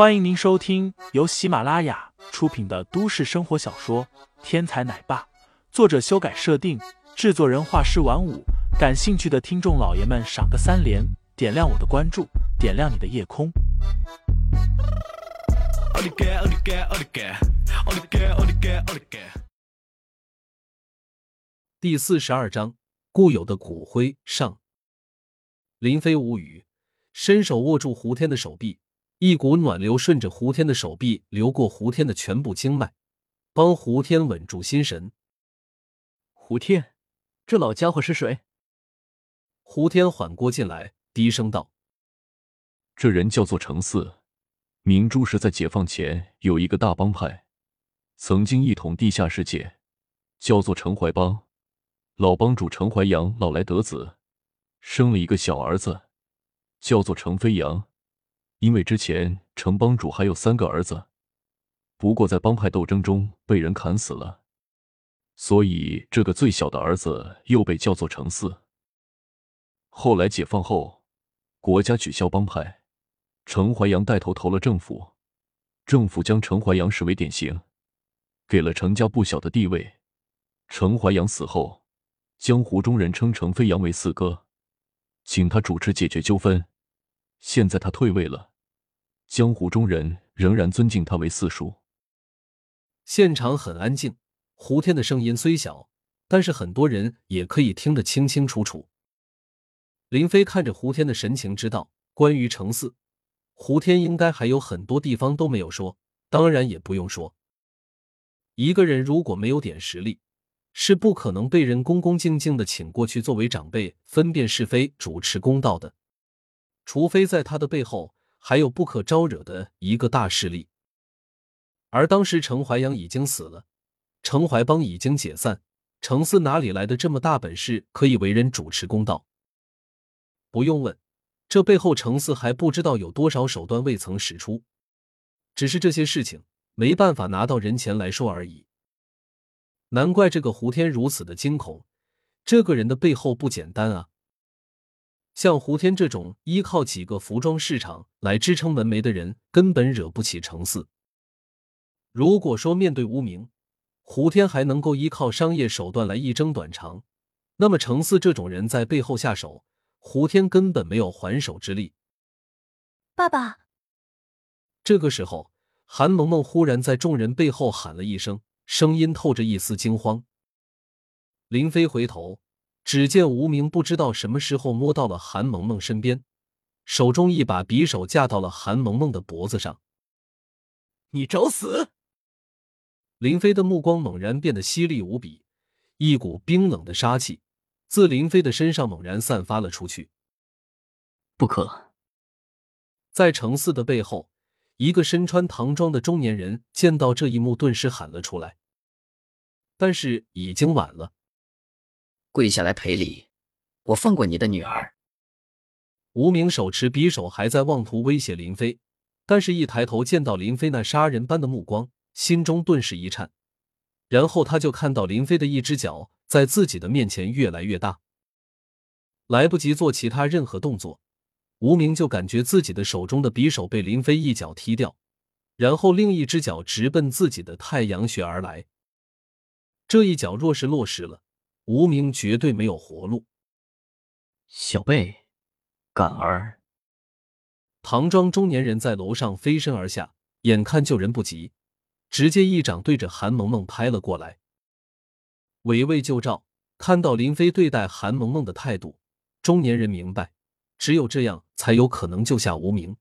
欢迎您收听由喜马拉雅出品的都市生活小说《天才奶爸》，作者修改设定，制作人画师晚舞。感兴趣的听众老爷们，赏个三连，点亮我的关注，点亮你的夜空。第四十二章，固有的骨灰上。林飞无语，伸手握住胡天的手臂。一股暖流顺着胡天的手臂流过胡天的全部经脉，帮胡天稳住心神。胡天，这老家伙是谁？胡天缓过劲来，低声道：“这人叫做程四，明珠是在解放前有一个大帮派，曾经一统地下世界，叫做程怀帮。老帮主程怀阳老来得子，生了一个小儿子，叫做程飞扬。”因为之前城帮主还有三个儿子，不过在帮派斗争中被人砍死了，所以这个最小的儿子又被叫做程四。后来解放后，国家取消帮派，程怀阳带头投了政府，政府将程怀阳视为典型，给了程家不小的地位。程怀阳死后，江湖中人称程飞扬为四哥，请他主持解决纠纷。现在他退位了。江湖中人仍然尊敬他为四叔。现场很安静，胡天的声音虽小，但是很多人也可以听得清清楚楚。林飞看着胡天的神情，知道关于程四，胡天应该还有很多地方都没有说。当然也不用说，一个人如果没有点实力，是不可能被人恭恭敬敬的请过去作为长辈，分辨是非，主持公道的，除非在他的背后。还有不可招惹的一个大势力，而当时程怀阳已经死了，程怀帮已经解散，程四哪里来的这么大本事可以为人主持公道？不用问，这背后程四还不知道有多少手段未曾使出，只是这些事情没办法拿到人前来说而已。难怪这个胡天如此的惊恐，这个人的背后不简单啊！像胡天这种依靠几个服装市场来支撑门楣的人，根本惹不起程四。如果说面对无名，胡天还能够依靠商业手段来一争短长，那么程四这种人在背后下手，胡天根本没有还手之力。爸爸，这个时候，韩萌萌忽然在众人背后喊了一声，声音透着一丝惊慌。林飞回头。只见无名不知道什么时候摸到了韩萌萌身边，手中一把匕首架到了韩萌萌的脖子上。你找死！林飞的目光猛然变得犀利无比，一股冰冷的杀气自林飞的身上猛然散发了出去。不可！在程四的背后，一个身穿唐装的中年人见到这一幕，顿时喊了出来。但是已经晚了。跪下来赔礼，我放过你的女儿。无名手持匕首，还在妄图威胁林飞，但是，一抬头见到林飞那杀人般的目光，心中顿时一颤。然后，他就看到林飞的一只脚在自己的面前越来越大，来不及做其他任何动作，无名就感觉自己的手中的匕首被林飞一脚踢掉，然后另一只脚直奔自己的太阳穴而来。这一脚若是落实了，无名绝对没有活路。小贝，敢儿！唐庄中年人在楼上飞身而下，眼看救人不及，直接一掌对着韩萌萌拍了过来。围魏救赵，看到林飞对待韩萌萌的态度，中年人明白，只有这样才有可能救下无名，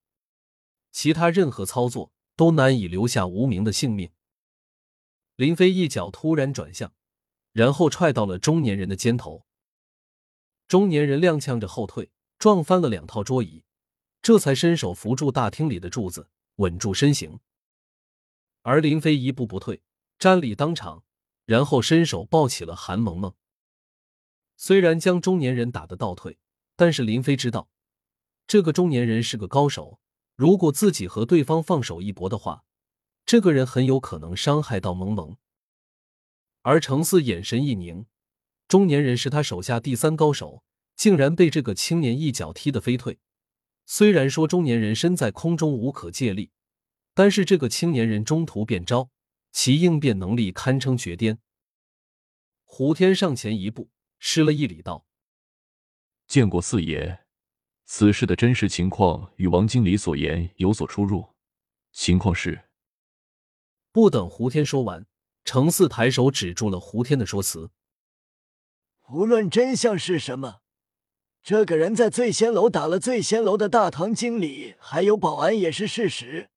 其他任何操作都难以留下无名的性命。林飞一脚突然转向。然后踹到了中年人的肩头，中年人踉跄着后退，撞翻了两套桌椅，这才伸手扶住大厅里的柱子，稳住身形。而林飞一步不退，站立当场，然后伸手抱起了韩萌萌。虽然将中年人打得倒退，但是林飞知道，这个中年人是个高手，如果自己和对方放手一搏的话，这个人很有可能伤害到萌萌。而程四眼神一凝，中年人是他手下第三高手，竟然被这个青年一脚踢得飞退。虽然说中年人身在空中无可借力，但是这个青年人中途变招，其应变能力堪称绝巅。胡天上前一步，施了一礼，道：“见过四爷，此事的真实情况与王经理所言有所出入。情况是……”不等胡天说完，程四抬手止住了胡天的说辞。无论真相是什么，这个人在醉仙楼打了醉仙楼的大堂经理，还有保安也是事实。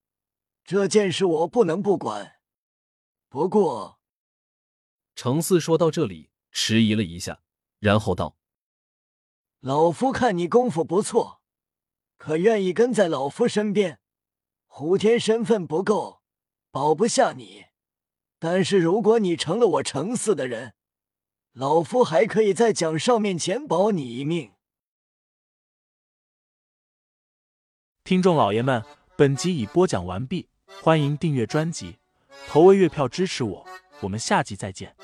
这件事我不能不管。不过，程四说到这里，迟疑了一下，然后道：“老夫看你功夫不错，可愿意跟在老夫身边？胡天身份不够，保不下你。但是如果你成了我程四的人，老夫还可以在蒋少面前保你一命。”听众老爷们，本集已播讲完毕，欢迎订阅专辑，投喂月票支持我，我们下集再见。